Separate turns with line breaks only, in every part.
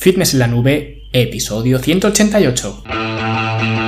Fitness en la Nube, episodio 188.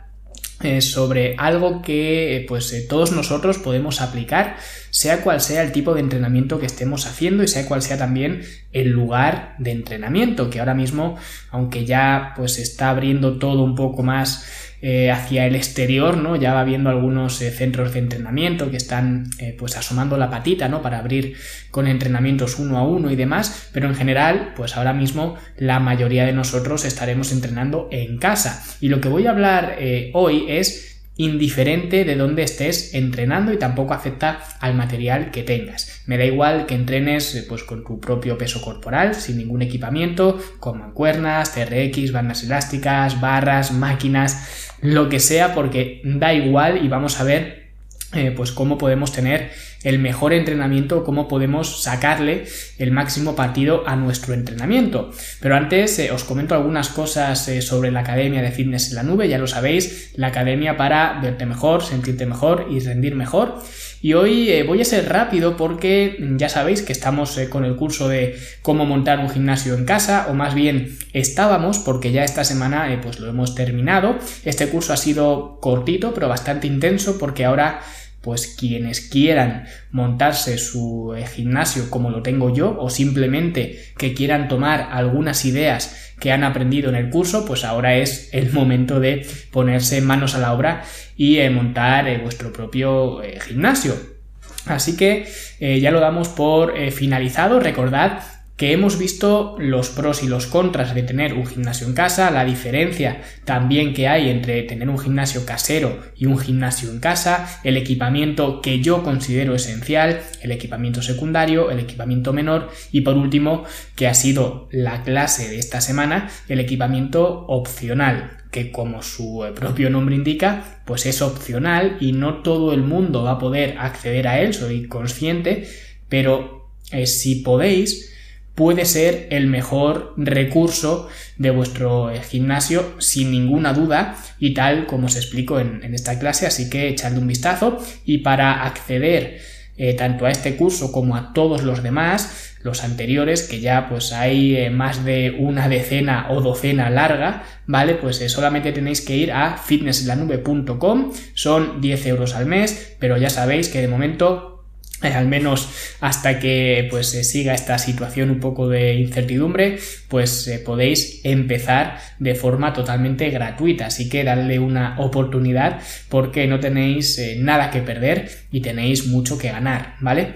eh, sobre algo que eh, pues eh, todos nosotros podemos aplicar sea cual sea el tipo de entrenamiento que estemos haciendo y sea cual sea también el lugar de entrenamiento que ahora mismo aunque ya pues está abriendo todo un poco más eh, hacia el exterior, ¿no? Ya va viendo algunos eh, centros de entrenamiento que están eh, pues asomando la patita, ¿no? Para abrir con entrenamientos uno a uno y demás, pero en general, pues ahora mismo la mayoría de nosotros estaremos entrenando en casa. Y lo que voy a hablar hoy es indiferente de dónde estés entrenando y tampoco afecta al material que tengas. Me da igual que entrenes eh, pues con tu propio peso corporal, sin ningún equipamiento, con mancuernas, TRX, bandas elásticas, barras, máquinas, lo que sea, porque da igual y vamos a ver eh, pues cómo podemos tener el mejor entrenamiento, cómo podemos sacarle el máximo partido a nuestro entrenamiento. Pero antes eh, os comento algunas cosas eh, sobre la Academia de Fitness en la Nube, ya lo sabéis, la academia para verte mejor, sentirte mejor y rendir mejor. Y hoy voy a ser rápido porque ya sabéis que estamos con el curso de cómo montar un gimnasio en casa, o más bien estábamos porque ya esta semana pues lo hemos terminado. Este curso ha sido cortito pero bastante intenso porque ahora pues quienes quieran montarse su eh, gimnasio como lo tengo yo o simplemente que quieran tomar algunas ideas que han aprendido en el curso, pues ahora es el momento de ponerse manos a la obra y eh, montar eh, vuestro propio gimnasio. Así que ya lo damos por finalizado. Recordad que hemos visto los pros y los contras de tener un gimnasio en casa, la diferencia también que hay entre tener un gimnasio casero y un gimnasio en casa, el equipamiento que yo considero esencial, el equipamiento secundario, el equipamiento menor y por último, que ha sido la clase de esta semana, el equipamiento opcional, que como su propio nombre indica, pues es opcional y no todo el mundo va a poder acceder a él, soy consciente, pero eh, si podéis, puede ser el mejor recurso de vuestro eh, gimnasio sin ninguna duda y tal como os explico en, esta clase así que echadle un vistazo. Y para acceder eh, tanto a este curso como a todos los demás los anteriores que ya pues hay eh, más de una decena o docena larga vale pues solamente tenéis que ir a fitnesslanube.com son 10 euros al mes pero ya sabéis que de momento eh, al menos hasta que pues se siga esta situación un poco de incertidumbre, pues eh, podéis empezar de forma totalmente gratuita. Así que dadle una oportunidad porque no tenéis eh, nada que perder y tenéis mucho que ganar, ¿vale?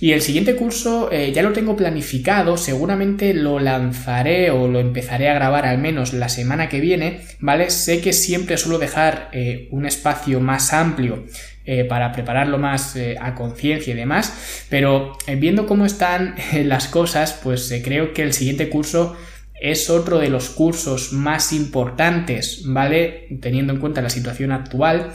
Y el siguiente curso ya lo tengo planificado, seguramente lo lanzaré o lo empezaré a grabar al menos la semana que viene, ¿vale? Sé que siempre suelo dejar un espacio más amplio eh, para prepararlo más eh, a conciencia y demás, pero eh, viendo cómo están las cosas, pues creo que el siguiente curso es otro de los cursos más importantes, ¿vale? Teniendo en cuenta la situación actual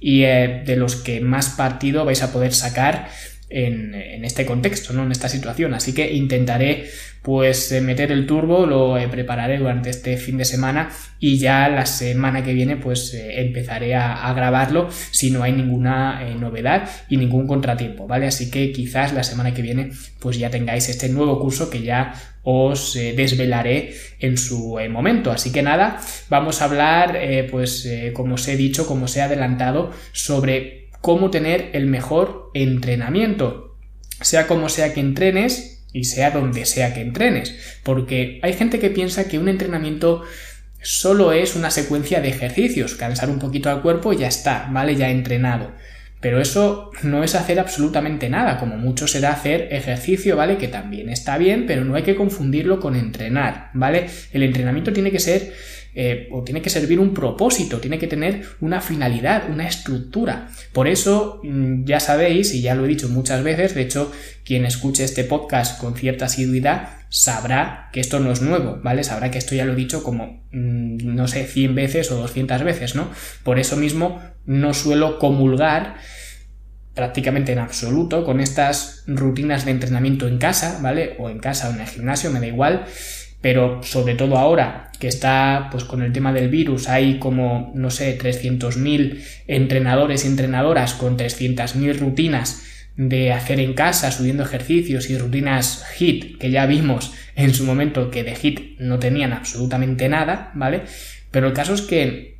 y de los que más partido vais a poder sacar en, este contexto, ¿no? En esta situación. Así que intentaré pues eh, meter el turbo, lo eh, prepararé durante este fin de semana y ya la semana que viene pues eh, empezaré a, grabarlo si no hay ninguna novedad y ningún contratiempo, ¿vale? Así que quizás la semana que viene pues ya tengáis este nuevo curso que ya os desvelaré en su momento. Así que nada, vamos a hablar pues como os he dicho, como os he adelantado sobre cómo tener el mejor entrenamiento. Sea como sea que entrenes, y sea donde sea que entrenes. Porque hay gente que piensa que un entrenamiento solo es una secuencia de ejercicios, cansar un poquito al cuerpo y ya está, ¿vale? Ya entrenado. Pero eso no es hacer absolutamente nada, como mucho será hacer ejercicio, ¿vale? Que también está bien, pero no hay que confundirlo con entrenar, ¿vale? El entrenamiento tiene que ser eh, o tiene que servir un propósito, tiene que tener una finalidad, una estructura. Por eso, mm, ya sabéis, y ya lo he dicho muchas veces, de hecho, quien escuche este podcast con cierta asiduidad sabrá que esto no es nuevo, ¿vale? Sabrá que esto ya lo he dicho como, mm, no sé, 100 veces o 200 veces, ¿no? Por eso mismo no suelo comulgar prácticamente en absoluto con estas rutinas de entrenamiento en casa, ¿vale? O en casa o en el gimnasio, me da igual, pero sobre todo ahora que está pues con el tema del virus hay como no sé 300.000 entrenadores y entrenadoras con 300.000 rutinas de hacer en casa subiendo ejercicios y rutinas HIT que ya vimos en su momento que de HIT no tenían absolutamente nada, ¿vale? Pero el caso es que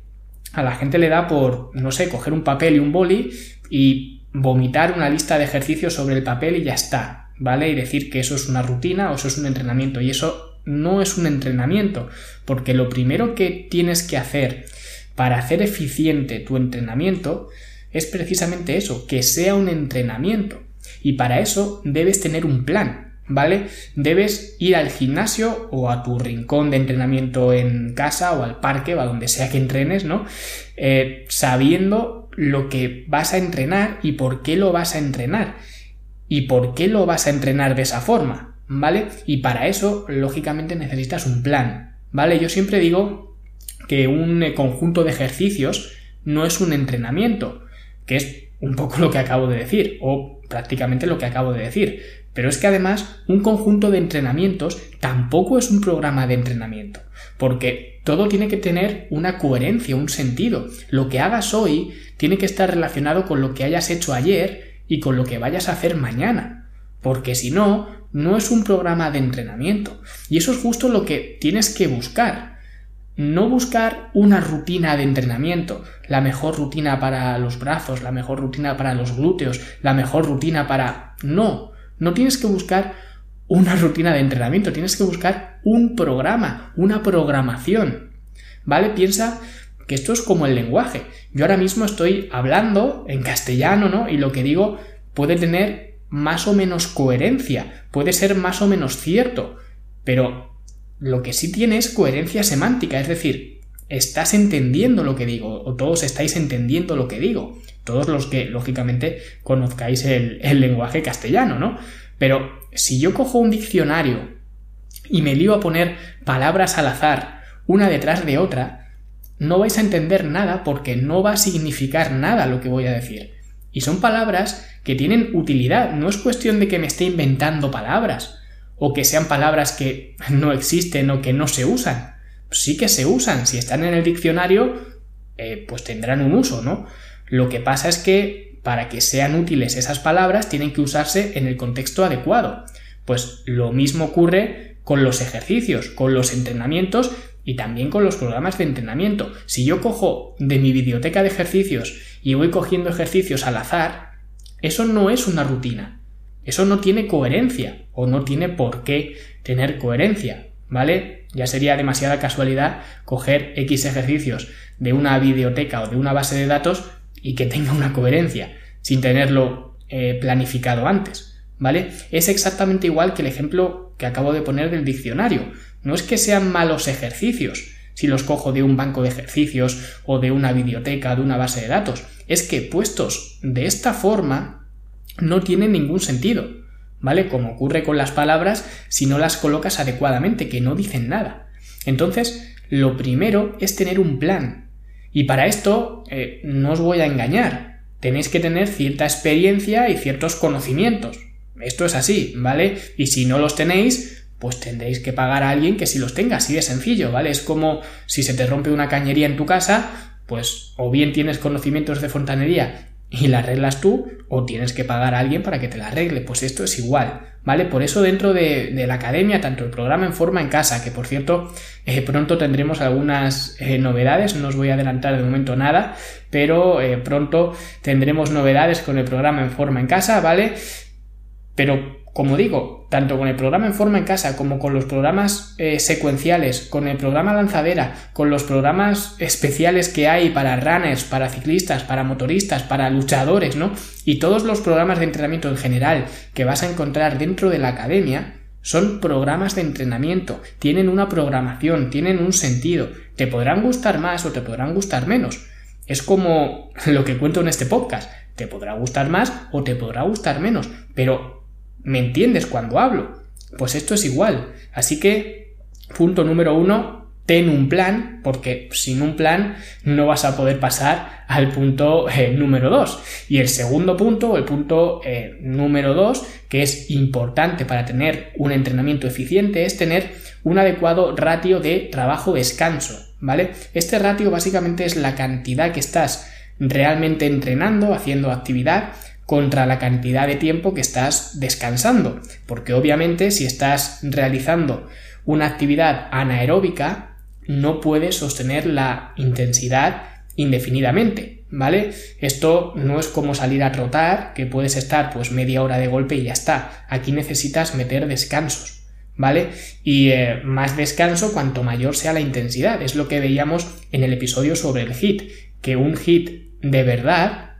a la gente le da por no sé coger un papel y un boli y vomitar una lista de ejercicios sobre el papel y ya está, ¿vale? Y decir que eso es una rutina o eso es un entrenamiento y eso no es un entrenamiento, porque lo primero que tienes que hacer para hacer eficiente tu entrenamiento es precisamente eso, que sea un entrenamiento. Y para eso debes tener un plan, ¿vale? Debes ir al gimnasio o a tu rincón de entrenamiento en casa o al parque o a donde sea que entrenes, ¿no? Eh, sabiendo lo que vas a entrenar y por qué lo vas a entrenar. Y por qué lo vas a entrenar de esa forma. ¿Vale? Y para eso, lógicamente, necesitas un plan, ¿vale? Yo siempre digo que un eh, conjunto de ejercicios no es un entrenamiento, que es un poco lo que acabo de decir, o prácticamente lo que acabo de decir. Pero es que además un conjunto de entrenamientos tampoco es un programa de entrenamiento, porque todo tiene que tener una coherencia, un sentido. Lo que hagas hoy tiene que estar relacionado con lo que hayas hecho ayer y con lo que vayas a hacer mañana, porque si no, no es un programa de entrenamiento. Y eso es justo lo que tienes que buscar. No buscar una rutina de entrenamiento, la mejor rutina para los brazos, la mejor rutina para los glúteos, la mejor rutina para... No, no tienes que buscar una rutina de entrenamiento, tienes que buscar un programa, una programación. ¿Vale? Piensa que esto es como el lenguaje. Yo ahora mismo estoy hablando en castellano, ¿no? Y lo que digo puede tener más o menos coherencia, puede ser más o menos cierto, pero lo que sí tiene es coherencia semántica, es decir, estás entendiendo lo que digo, o todos estáis entendiendo lo que digo, todos los que lógicamente conozcáis el, lenguaje castellano, ¿no? Pero si yo cojo un diccionario y me lío a poner palabras al azar, una detrás de otra, no vais a entender nada porque no va a significar nada lo que voy a decir. Y son palabras que tienen utilidad. No es cuestión de que me esté inventando palabras o que sean palabras que no existen o que no se usan. Sí que se usan. Si están en el diccionario, eh, pues tendrán un uso, ¿no? Lo que pasa es que para que sean útiles esas palabras tienen que usarse en el contexto adecuado. Pues lo mismo ocurre con los ejercicios, con los entrenamientos y también con los programas de entrenamiento. Si yo cojo de mi biblioteca de ejercicios y voy cogiendo ejercicios al azar, eso no es una rutina. Eso no tiene coherencia o no tiene por qué tener coherencia, ¿vale? Ya sería demasiada casualidad coger X ejercicios de una biblioteca o de una base de datos y que tenga una coherencia sin tenerlo eh, planificado antes, ¿vale? Es exactamente igual que el ejemplo que acabo de poner del diccionario. No es que sean malos ejercicios, si los cojo de un banco de ejercicios o de una biblioteca, de una base de datos. Es que puestos de esta forma no tienen ningún sentido, ¿vale? Como ocurre con las palabras si no las colocas adecuadamente, que no dicen nada. Entonces, lo primero es tener un plan. Y para esto, eh, no os voy a engañar, tenéis que tener cierta experiencia y ciertos conocimientos. Esto es así, ¿vale? Y si no los tenéis, pues tendréis que pagar a alguien que si los tenga, así de sencillo, ¿vale? Es como si se te rompe una cañería en tu casa, pues o bien tienes conocimientos de fontanería y la arreglas tú, o tienes que pagar a alguien para que te la arregle, pues esto es igual, ¿vale? Por eso dentro de, la academia, tanto el programa en forma en casa, que por cierto, eh, pronto tendremos algunas eh, novedades, no os voy a adelantar de momento nada, pero eh, pronto tendremos novedades con el programa en forma en casa, ¿vale? Pero como digo, tanto con el programa en forma en casa como con los programas eh, secuenciales, con el programa lanzadera, con los programas especiales que hay para runners, para ciclistas, para motoristas, para luchadores, ¿no? Y todos los programas de entrenamiento en general que vas a encontrar dentro de la academia son programas de entrenamiento, tienen una programación, tienen un sentido, te podrán gustar más o te podrán gustar menos. Es como lo que cuento en este podcast, te podrá gustar más o te podrá gustar menos, pero ¿Me entiendes cuando hablo? Pues esto es igual. Así que, punto número uno, ten un plan, porque sin un plan no vas a poder pasar al punto eh, número 2. Y el segundo punto, el punto eh, número 2, que es importante para tener un entrenamiento eficiente, es tener un adecuado ratio de trabajo-descanso, ¿vale? Este ratio básicamente es la cantidad que estás realmente entrenando, haciendo actividad, contra la cantidad de tiempo que estás descansando. Porque obviamente si estás realizando una actividad anaeróbica, no puedes sostener la intensidad indefinidamente, ¿vale? Esto no es como salir a trotar, que puedes estar pues media hora de golpe y ya está. Aquí necesitas meter descansos, ¿vale? Y eh, más descanso cuanto mayor sea la intensidad. Es lo que veíamos en el episodio sobre el hit, que un hit de verdad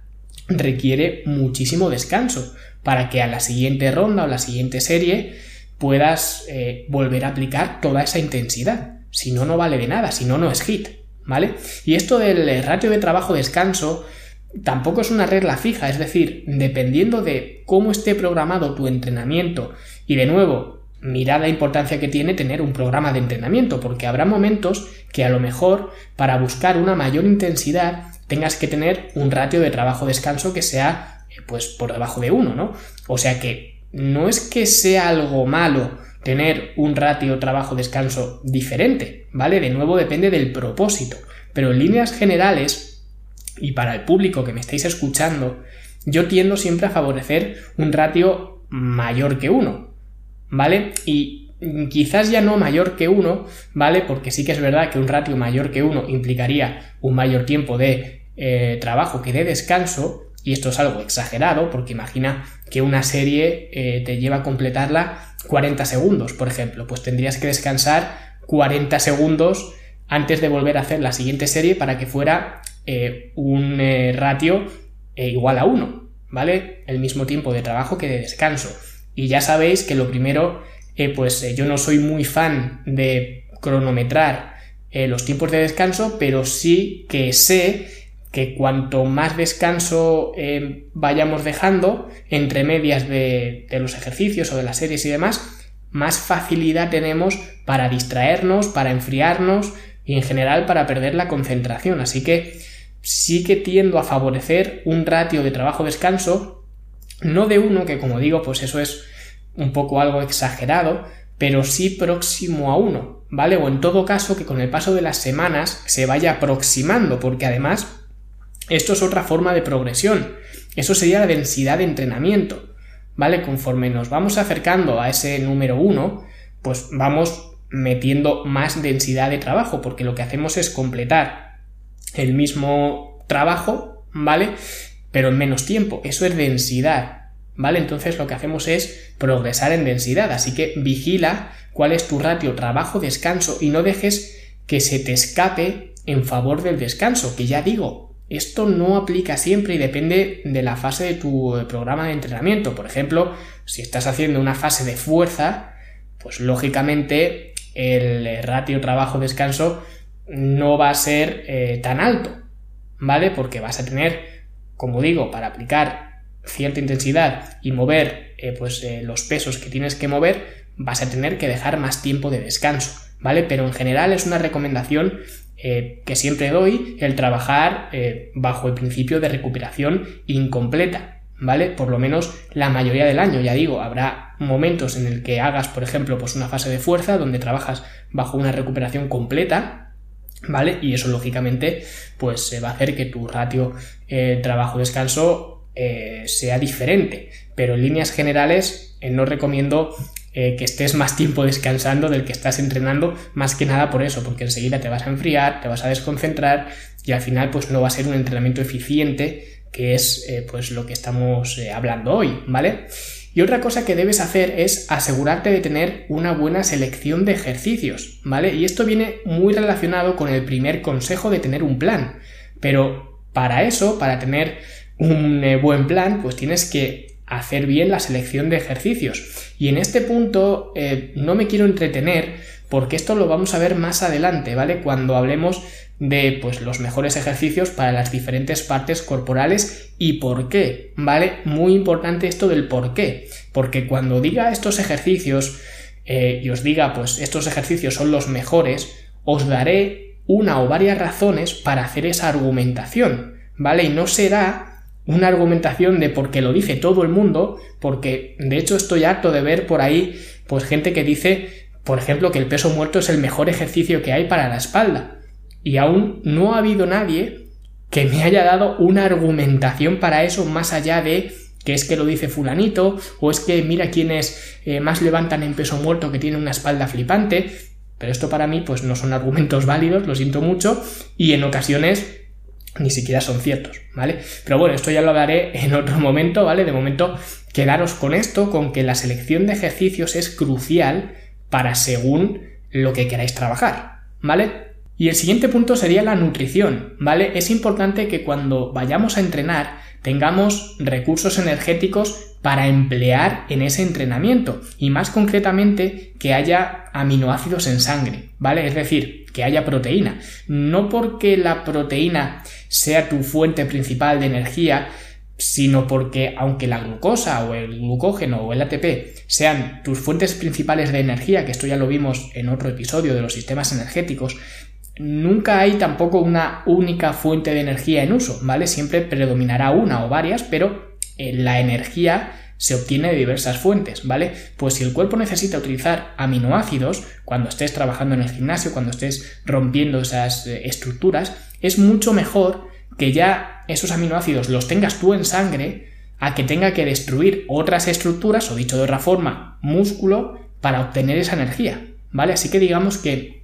requiere muchísimo descanso para que a la siguiente ronda o la siguiente serie puedas eh, volver a aplicar toda esa intensidad. Si no, no vale de nada, si no, no es hit, ¿vale? Y esto del ratio de trabajo-descanso tampoco es una regla fija, es decir, dependiendo de cómo esté programado tu entrenamiento y de nuevo, mirad la importancia que tiene tener un programa de entrenamiento, porque habrá momentos que a lo mejor para buscar una mayor intensidad tengas que tener un ratio de trabajo-descanso que sea eh, pues por debajo de uno, ¿no? O sea que no es que sea algo malo tener un ratio trabajo-descanso diferente, ¿vale? De nuevo depende del propósito, pero en líneas generales, y para el público que me estáis escuchando, yo tiendo siempre a favorecer un ratio mayor que uno, ¿vale? Y quizás ya no mayor que uno, ¿vale? Porque sí que es verdad que un ratio mayor que uno implicaría un mayor tiempo de eh, trabajo que de descanso, y esto es algo exagerado, porque imagina que una serie eh, te lleva a completarla 40 segundos, por ejemplo, pues tendrías que descansar 40 segundos antes de volver a hacer la siguiente serie para que fuera eh, un ratio igual a 1, ¿vale? El mismo tiempo de trabajo que de descanso. Y ya sabéis que lo primero, pues yo no soy muy fan de cronometrar los tiempos de descanso, pero sí que sé que cuanto más descanso eh, vayamos dejando entre medias de, los ejercicios o de las series y demás, más facilidad tenemos para distraernos, para enfriarnos y en general para perder la concentración. Así que sí que tiendo a favorecer un ratio de trabajo-descanso, no de uno, que como digo, pues eso es un poco algo exagerado, pero sí próximo a uno, ¿vale? O en todo caso que con el paso de las semanas se vaya aproximando, porque además esto es otra forma de progresión. Eso sería la densidad de entrenamiento. ¿Vale? Conforme nos vamos acercando a ese número 1, pues vamos metiendo más densidad de trabajo, porque lo que hacemos es completar el mismo trabajo, ¿vale? Pero en menos tiempo. Eso es densidad, ¿vale? Entonces lo que hacemos es progresar en densidad. Así que vigila cuál es tu ratio trabajo-descanso y no dejes que se te escape en favor del descanso, que ya digo, esto no aplica siempre y depende de la fase de tu eh, programa de entrenamiento. Por ejemplo, si estás haciendo una fase de fuerza, pues lógicamente el ratio trabajo-descanso no va a ser eh, tan alto, ¿vale? Porque vas a tener, como digo, para aplicar cierta intensidad y mover pues, los pesos que tienes que mover, vas a tener que dejar más tiempo de descanso, ¿vale? Pero en general es una recomendación eh, que siempre doy el trabajar eh, bajo el principio de recuperación incompleta, ¿vale? Por lo menos la mayoría del año, ya digo, habrá momentos en el que hagas, por ejemplo, pues una fase de fuerza donde trabajas bajo una recuperación completa, ¿vale? Y eso lógicamente pues va a hacer que tu ratio eh, trabajo-descanso sea diferente, pero en líneas generales no recomiendo eh, que estés más tiempo descansando del que estás entrenando, más que nada por eso, porque enseguida te vas a enfriar, te vas a desconcentrar y al final pues no va a ser un entrenamiento eficiente, que es eh, pues lo que estamos eh, hablando hoy, ¿vale? Y otra cosa que debes hacer es asegurarte de tener una buena selección de ejercicios, ¿vale? Y esto viene muy relacionado con el primer consejo de tener un plan. Pero para eso, para tener un buen plan, pues tienes que hacer bien la selección de ejercicios. Y en este punto eh, no me quiero entretener porque esto lo vamos a ver más adelante, ¿vale? Cuando hablemos de pues los mejores ejercicios para las diferentes partes corporales y por qué, ¿vale? Muy importante esto del por qué, porque cuando diga estos ejercicios eh, y os diga, pues estos ejercicios son los mejores, os daré una o varias razones para hacer esa argumentación, ¿vale? Y no será una argumentación de porque lo dice todo el mundo, porque de hecho estoy harto de ver por ahí, pues gente que dice, por ejemplo, que el peso muerto es el mejor ejercicio que hay para la espalda. Y aún no ha habido nadie que me haya dado una argumentación para eso más allá de que es que lo dice fulanito, o es que mira quienes eh, más levantan en peso muerto que tienen una espalda flipante, pero esto para mí pues no son argumentos válidos, lo siento mucho, y en ocasiones ni siquiera son ciertos, ¿vale? Pero bueno, esto ya lo hablaré en otro momento, ¿vale? De momento, quedaros con esto, con que la selección de ejercicios es crucial para según lo que queráis trabajar, ¿vale? Y el siguiente punto sería la nutrición, ¿vale? Es importante que cuando vayamos a entrenar tengamos recursos energéticos para emplear en ese entrenamiento y más concretamente que haya aminoácidos en sangre, ¿vale? Es decir, que haya proteína. No porque la proteína sea tu fuente principal de energía, sino porque aunque la glucosa o el glucógeno o el ATP sean tus fuentes principales de energía, que esto ya lo vimos en otro episodio de los sistemas energéticos, nunca hay tampoco una única fuente de energía en uso, ¿vale? Siempre predominará una o varias, pero eh, la energía se obtiene de diversas fuentes, ¿vale? Pues si el cuerpo necesita utilizar aminoácidos, cuando estés trabajando en el gimnasio, cuando estés rompiendo esas eh, estructuras, es mucho mejor que ya esos aminoácidos los tengas tú en sangre a que tenga que destruir otras estructuras, o dicho de otra forma, músculo, para obtener esa energía, ¿vale? Así que digamos que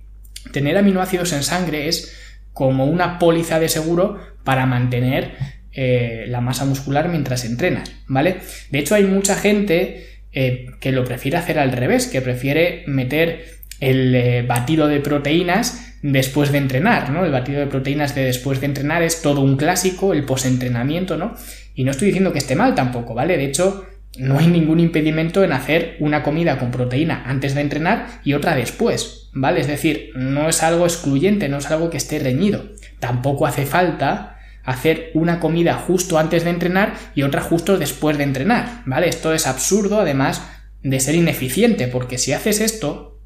Tener aminoácidos en sangre es como una póliza de seguro para mantener eh, la masa muscular mientras entrenas, ¿vale? De hecho, hay mucha gente eh, que lo prefiere hacer al revés, que prefiere meter el eh, batido de proteínas después de entrenar, ¿no? El batido de proteínas de después de entrenar es todo un clásico, el posentrenamiento, ¿no? Y no estoy diciendo que esté mal tampoco, ¿vale? De hecho, no hay ningún impedimento en hacer una comida con proteína antes de entrenar y otra después, ¿vale? Es decir, no es algo excluyente, no es algo que esté reñido. Tampoco hace falta hacer una comida justo antes de entrenar y otra justo después de entrenar, ¿vale? Esto es absurdo, además de ser ineficiente, porque si haces esto,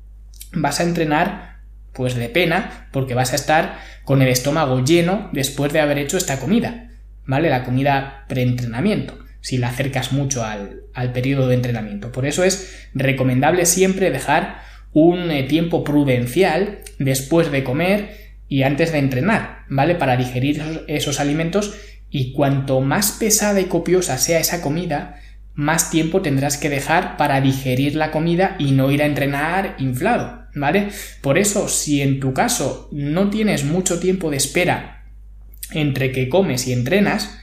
vas a entrenar pues de pena, porque vas a estar con el estómago lleno después de haber hecho esta comida, ¿vale? La comida preentrenamiento si la acercas mucho al, periodo de entrenamiento. Por eso es recomendable siempre dejar un eh, tiempo prudencial después de comer y antes de entrenar, ¿vale? Para digerir esos, alimentos y cuanto más pesada y copiosa sea esa comida, más tiempo tendrás que dejar para digerir la comida y no ir a entrenar inflado, ¿vale? Por eso, si en tu caso no tienes mucho tiempo de espera entre que comes y entrenas,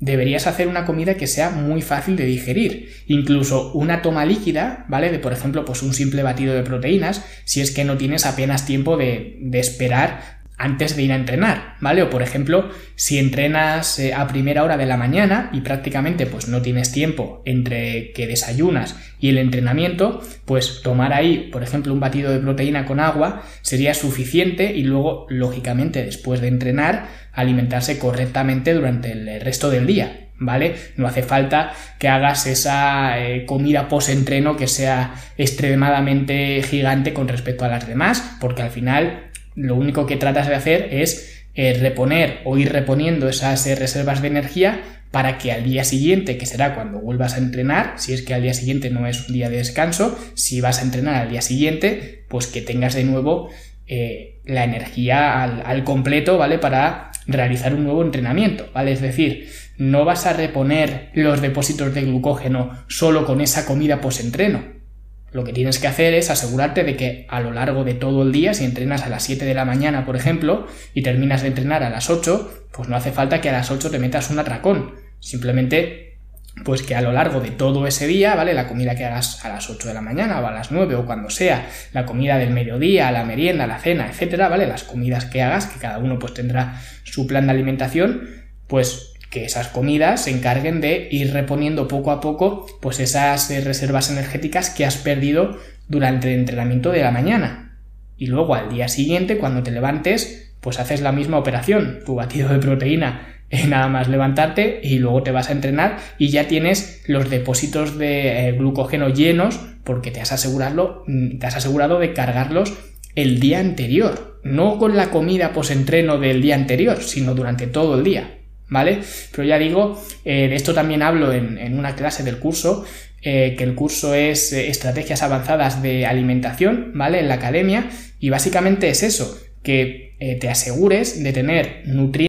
deberías hacer una comida que sea muy fácil de digerir. Incluso una toma líquida, ¿vale? De, por ejemplo, pues un simple batido de proteínas, si es que no tienes apenas tiempo de, de esperar antes de ir a entrenar, ¿vale? O por ejemplo, si entrenas eh, a primera hora de la mañana y prácticamente pues no tienes tiempo entre que desayunas y el entrenamiento, pues tomar ahí, por ejemplo, un batido de proteína con agua sería suficiente y luego, lógicamente, después de entrenar, alimentarse correctamente durante el resto del día, ¿vale? No hace falta que hagas esa eh, comida post-entreno que sea extremadamente gigante con respecto a las demás, porque al final lo único que tratas de hacer es eh, reponer o ir reponiendo esas eh, reservas de energía para que al día siguiente, que será cuando vuelvas a entrenar, si es que al día siguiente no es un día de descanso, si vas a entrenar al día siguiente, pues que tengas de nuevo eh, la energía al, completo, ¿vale? Para realizar un nuevo entrenamiento, ¿vale? Es decir, no vas a reponer los depósitos de glucógeno solo con esa comida post-entreno, lo que tienes que hacer es asegurarte de que a lo largo de todo el día, si entrenas a las 7 de la mañana, por ejemplo, y terminas de entrenar a las 8, pues no hace falta que a las 8 te metas un atracón. Simplemente, pues que a lo largo de todo ese día, ¿vale? La comida que hagas a las 8 de la mañana o a las 9 o cuando sea, la comida del mediodía, la merienda, la cena, etcétera, ¿vale? Las comidas que hagas, que cada uno pues tendrá su plan de alimentación, pues que esas comidas se encarguen de ir reponiendo poco a poco pues esas eh, reservas energéticas que has perdido durante el entrenamiento de la mañana. Y luego al día siguiente, cuando te levantes, pues haces la misma operación. Tu batido de proteína eh, nada más levantarte y luego te vas a entrenar y ya tienes los depósitos de eh, glucógeno llenos porque te has, asegurado, mm, te has asegurado de cargarlos el día anterior, no con la comida post-entreno del día anterior, sino durante todo el día. ¿Vale? Pero ya digo, eh, de esto también hablo en, una clase del curso, que el curso es Estrategias Avanzadas de Alimentación, ¿vale? En la academia, y básicamente es eso, que te asegures de tener nutrientes